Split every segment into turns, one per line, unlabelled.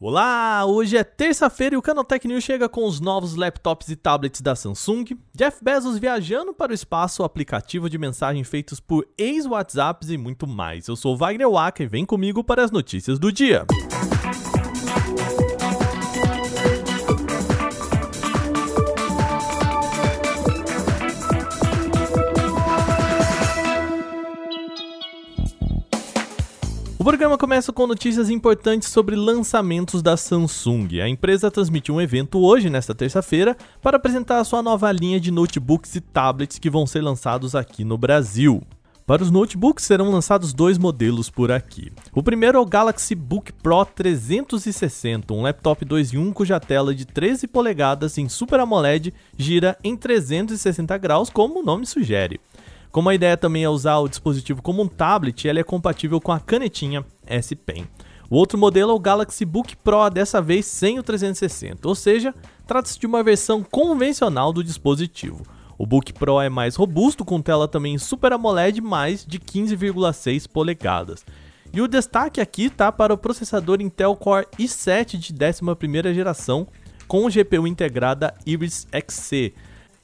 Olá, hoje é terça-feira e o Canaltech News chega com os novos laptops e tablets da Samsung, Jeff Bezos viajando para o espaço, aplicativo de mensagem feitos por ex-WhatsApps e muito mais. Eu sou Wagner Waka e vem comigo para as notícias do dia. O programa começa com notícias importantes sobre lançamentos da Samsung. A empresa transmitiu um evento hoje, nesta terça-feira, para apresentar a sua nova linha de notebooks e tablets que vão ser lançados aqui no Brasil. Para os notebooks serão lançados dois modelos por aqui. O primeiro é o Galaxy Book Pro 360, um laptop 2 em 1 cuja tela de 13 polegadas em Super AMOLED gira em 360 graus, como o nome sugere. Como a ideia também é usar o dispositivo como um tablet, ele é compatível com a canetinha S Pen. O outro modelo é o Galaxy Book Pro, dessa vez sem o 360, ou seja, trata-se de uma versão convencional do dispositivo. O Book Pro é mais robusto, com tela também Super AMOLED mais de 15,6 polegadas. E o destaque aqui está para o processador Intel Core i7 de 11ª geração, com GPU integrada Iris Xe,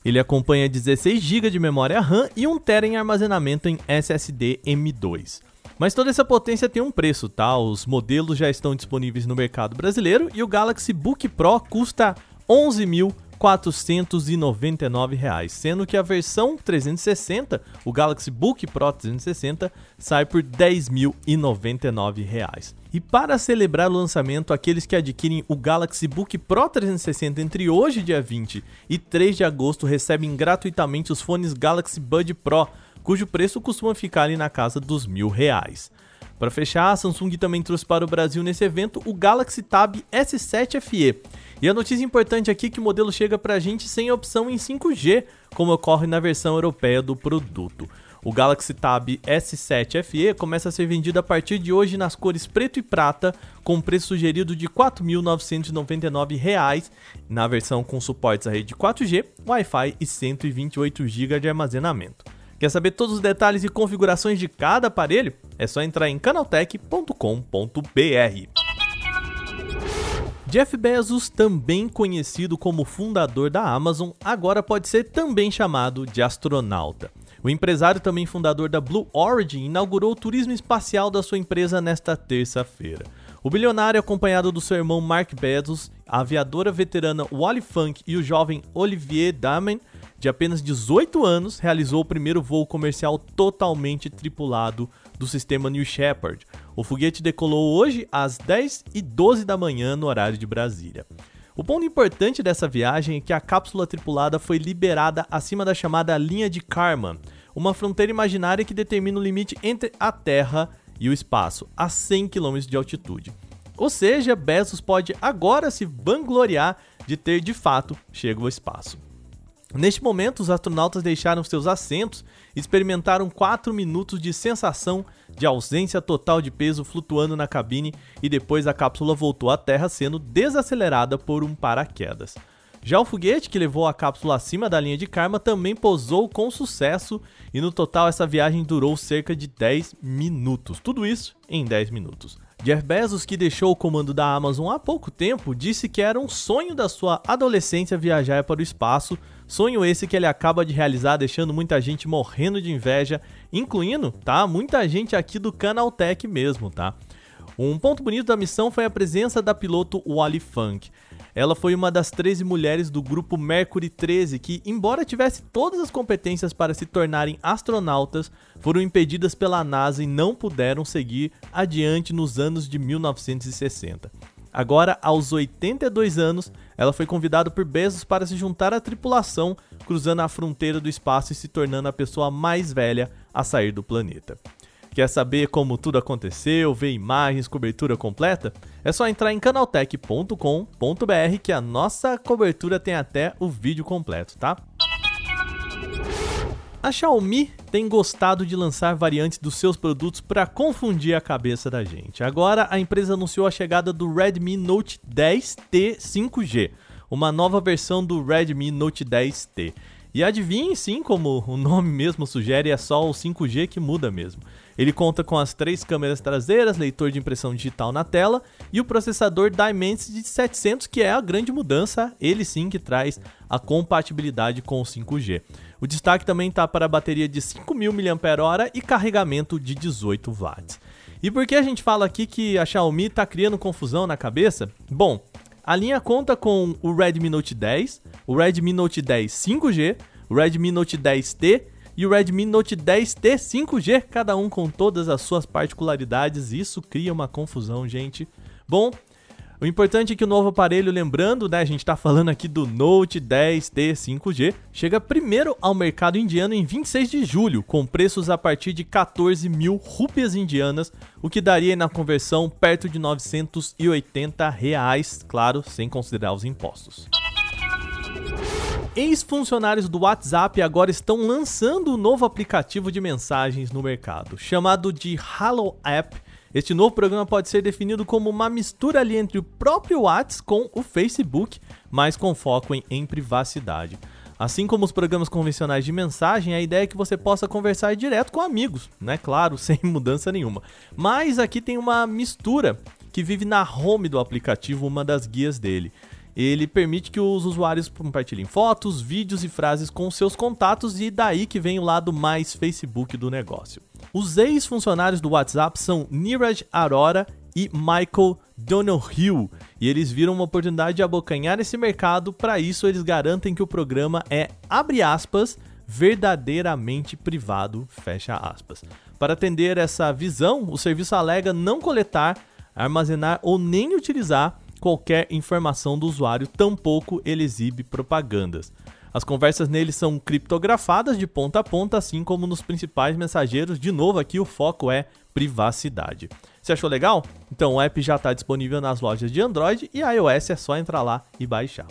ele acompanha 16 GB de memória RAM e 1 TB em armazenamento em SSD M2. Mas toda essa potência tem um preço, tá? Os modelos já estão disponíveis no mercado brasileiro e o Galaxy Book Pro custa 11 mil 499 reais, sendo que a versão 360, o Galaxy Book Pro 360, sai por 10.099 reais. E para celebrar o lançamento, aqueles que adquirem o Galaxy Book Pro 360 entre hoje, dia 20, e 3 de agosto recebem gratuitamente os fones Galaxy Bud Pro, cujo preço costuma ficar ali na casa dos mil reais. Para fechar, a Samsung também trouxe para o Brasil nesse evento o Galaxy Tab S7 FE. E a notícia importante aqui é que o modelo chega para a gente sem opção em 5G, como ocorre na versão europeia do produto. O Galaxy Tab S7 FE começa a ser vendido a partir de hoje nas cores preto e prata, com preço sugerido de R$ 4.999 na versão com suportes à rede 4G, Wi-Fi e 128 GB de armazenamento. Quer saber todos os detalhes e configurações de cada aparelho? É só entrar em canaltech.com.br. Jeff Bezos, também conhecido como fundador da Amazon, agora pode ser também chamado de astronauta. O empresário, também fundador da Blue Origin, inaugurou o turismo espacial da sua empresa nesta terça-feira. O bilionário, acompanhado do seu irmão Mark Bezos, a aviadora veterana Wally Funk e o jovem Olivier Damen, de apenas 18 anos, realizou o primeiro voo comercial totalmente tripulado do sistema New Shepard. O foguete decolou hoje às 10 e 12 da manhã no horário de Brasília. O ponto importante dessa viagem é que a cápsula tripulada foi liberada acima da chamada linha de Karman, uma fronteira imaginária que determina o limite entre a Terra e o espaço, a 100 km de altitude. Ou seja, Bezos pode agora se vangloriar de ter de fato chegado ao espaço. Neste momento, os astronautas deixaram seus assentos e experimentaram 4 minutos de sensação de ausência total de peso flutuando na cabine e depois a cápsula voltou à Terra sendo desacelerada por um paraquedas. Já o foguete que levou a cápsula acima da linha de Karma também pousou com sucesso e no total essa viagem durou cerca de 10 minutos. Tudo isso em 10 minutos. Jeff Bezos, que deixou o comando da Amazon há pouco tempo, disse que era um sonho da sua adolescência viajar para o espaço, sonho esse que ele acaba de realizar, deixando muita gente morrendo de inveja, incluindo, tá, muita gente aqui do Canaltech mesmo, tá? Um ponto bonito da missão foi a presença da piloto Wally Funk. Ela foi uma das 13 mulheres do grupo Mercury 13 que, embora tivesse todas as competências para se tornarem astronautas, foram impedidas pela NASA e não puderam seguir adiante nos anos de 1960. Agora, aos 82 anos, ela foi convidada por Bezos para se juntar à tripulação, cruzando a fronteira do espaço e se tornando a pessoa mais velha a sair do planeta. Quer saber como tudo aconteceu, ver imagens, cobertura completa? É só entrar em canaltech.com.br que a nossa cobertura tem até o vídeo completo, tá? A Xiaomi tem gostado de lançar variantes dos seus produtos para confundir a cabeça da gente. Agora, a empresa anunciou a chegada do Redmi Note 10T 5G, uma nova versão do Redmi Note 10T. E adivinhe sim, como o nome mesmo sugere, é só o 5G que muda mesmo. Ele conta com as três câmeras traseiras, leitor de impressão digital na tela e o processador Dimensity 700, que é a grande mudança, ele sim que traz a compatibilidade com o 5G. O destaque também está para a bateria de 5.000 mAh e carregamento de 18 watts. E por que a gente fala aqui que a Xiaomi está criando confusão na cabeça? Bom, a linha conta com o Redmi Note 10, o Redmi Note 10 5G, o Redmi Note 10T e o Redmi Note 10T 5G, cada um com todas as suas particularidades. Isso cria uma confusão, gente. Bom, o importante é que o novo aparelho, lembrando, né, a gente está falando aqui do Note 10T 5G, chega primeiro ao mercado indiano em 26 de julho, com preços a partir de 14 mil rúpias indianas, o que daria na conversão perto de 980 reais, claro, sem considerar os impostos. Ex-funcionários do WhatsApp agora estão lançando um novo aplicativo de mensagens no mercado, chamado de Halo App. Este novo programa pode ser definido como uma mistura ali entre o próprio WhatsApp com o Facebook, mas com foco em, em privacidade. Assim como os programas convencionais de mensagem, a ideia é que você possa conversar direto com amigos, né? Claro, sem mudança nenhuma. Mas aqui tem uma mistura que vive na home do aplicativo, uma das guias dele. Ele permite que os usuários compartilhem fotos, vídeos e frases com seus contatos e daí que vem o lado mais Facebook do negócio. Os ex-funcionários do WhatsApp são Niraj Arora e Michael Donoghue, e eles viram uma oportunidade de abocanhar esse mercado. Para isso, eles garantem que o programa é, abre aspas, verdadeiramente privado, fecha aspas. Para atender essa visão, o serviço alega não coletar, armazenar ou nem utilizar qualquer informação do usuário, tampouco ele exibe propagandas. As conversas nele são criptografadas de ponta a ponta, assim como nos principais mensageiros. De novo, aqui o foco é privacidade. Você achou legal? Então o app já está disponível nas lojas de Android e iOS é só entrar lá e baixar.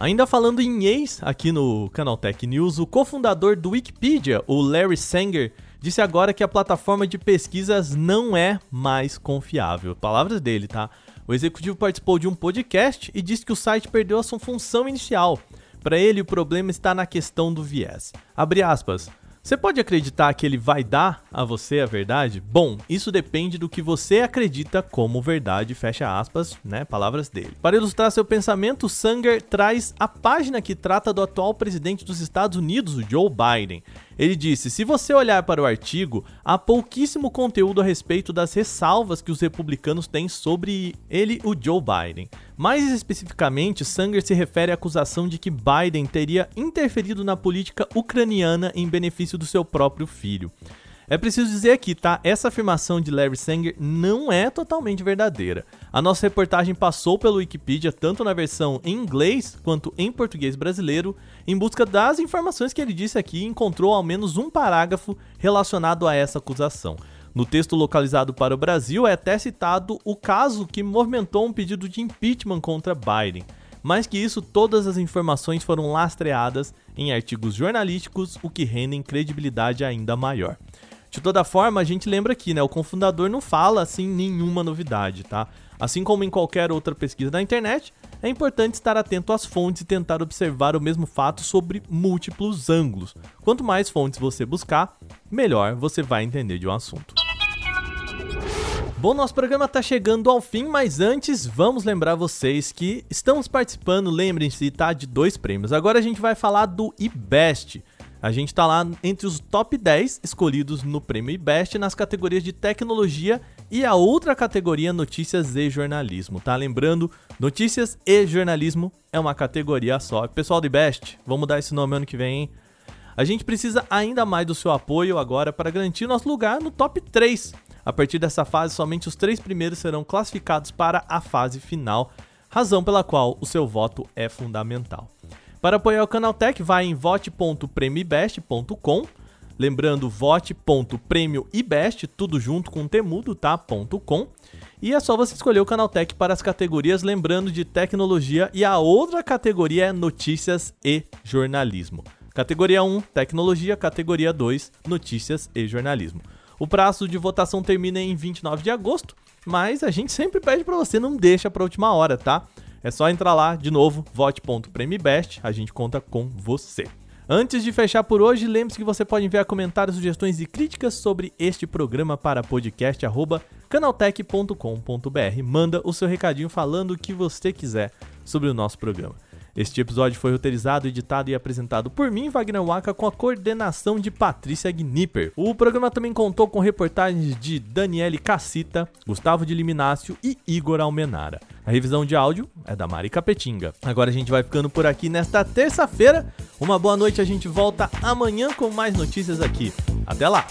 Ainda falando em ex, aqui no Canaltech News, o cofundador do Wikipedia, o Larry Sanger, disse agora que a plataforma de pesquisas não é mais confiável. Palavras dele, tá? O executivo participou de um podcast e disse que o site perdeu a sua função inicial. Para ele, o problema está na questão do viés. Abre aspas. Você pode acreditar que ele vai dar a você a verdade? Bom, isso depende do que você acredita como verdade, fecha aspas, né? Palavras dele. Para ilustrar seu pensamento, Sanger traz a página que trata do atual presidente dos Estados Unidos, o Joe Biden. Ele disse: se você olhar para o artigo, há pouquíssimo conteúdo a respeito das ressalvas que os republicanos têm sobre ele, o Joe Biden. Mais especificamente, Sanger se refere à acusação de que Biden teria interferido na política ucraniana em benefício do seu próprio filho. É preciso dizer aqui, tá? Essa afirmação de Larry Sanger não é totalmente verdadeira. A nossa reportagem passou pelo Wikipedia tanto na versão em inglês quanto em português brasileiro, em busca das informações que ele disse aqui e encontrou ao menos um parágrafo relacionado a essa acusação. No texto localizado para o Brasil é até citado o caso que movimentou um pedido de impeachment contra Biden. Mais que isso, todas as informações foram lastreadas em artigos jornalísticos, o que rendem credibilidade ainda maior. De toda forma, a gente lembra aqui, né? O confundador não fala assim nenhuma novidade, tá? Assim como em qualquer outra pesquisa da internet, é importante estar atento às fontes e tentar observar o mesmo fato sobre múltiplos ângulos. Quanto mais fontes você buscar, melhor você vai entender de um assunto. Bom, nosso programa está chegando ao fim, mas antes vamos lembrar vocês que estamos participando, lembrem-se, tá? De dois prêmios. Agora a gente vai falar do IBEST. A gente está lá entre os top 10 escolhidos no prêmio IBEST nas categorias de tecnologia e a outra categoria notícias e jornalismo, tá? Lembrando, notícias e jornalismo é uma categoria só. Pessoal do IBEST, vamos mudar esse nome ano que vem, hein? A gente precisa ainda mais do seu apoio agora para garantir nosso lugar no top 3. A partir dessa fase, somente os três primeiros serão classificados para a fase final, razão pela qual o seu voto é fundamental. Para apoiar o Canaltech, vai em vote.premibest.com. Lembrando, vote.premioibest, tudo junto com temudo, tá? .com. E é só você escolher o Canaltech para as categorias, lembrando de tecnologia, e a outra categoria é notícias e jornalismo. Categoria 1, tecnologia, categoria 2, notícias e jornalismo. O prazo de votação termina em 29 de agosto, mas a gente sempre pede para você não deixa para última hora, tá? É só entrar lá, de novo, vote.premibest, a gente conta com você. Antes de fechar por hoje, lembre-se que você pode enviar comentários, sugestões e críticas sobre este programa para podcast@canaltech.com.br. Manda o seu recadinho falando o que você quiser sobre o nosso programa. Este episódio foi roteirizado, editado e apresentado por mim, Wagner Waka, com a coordenação de Patrícia Gnipper. O programa também contou com reportagens de Daniele Cassita, Gustavo de Liminácio e Igor Almenara. A revisão de áudio é da Mari Capetinga. Agora a gente vai ficando por aqui nesta terça-feira. Uma boa noite, a gente volta amanhã com mais notícias aqui. Até lá!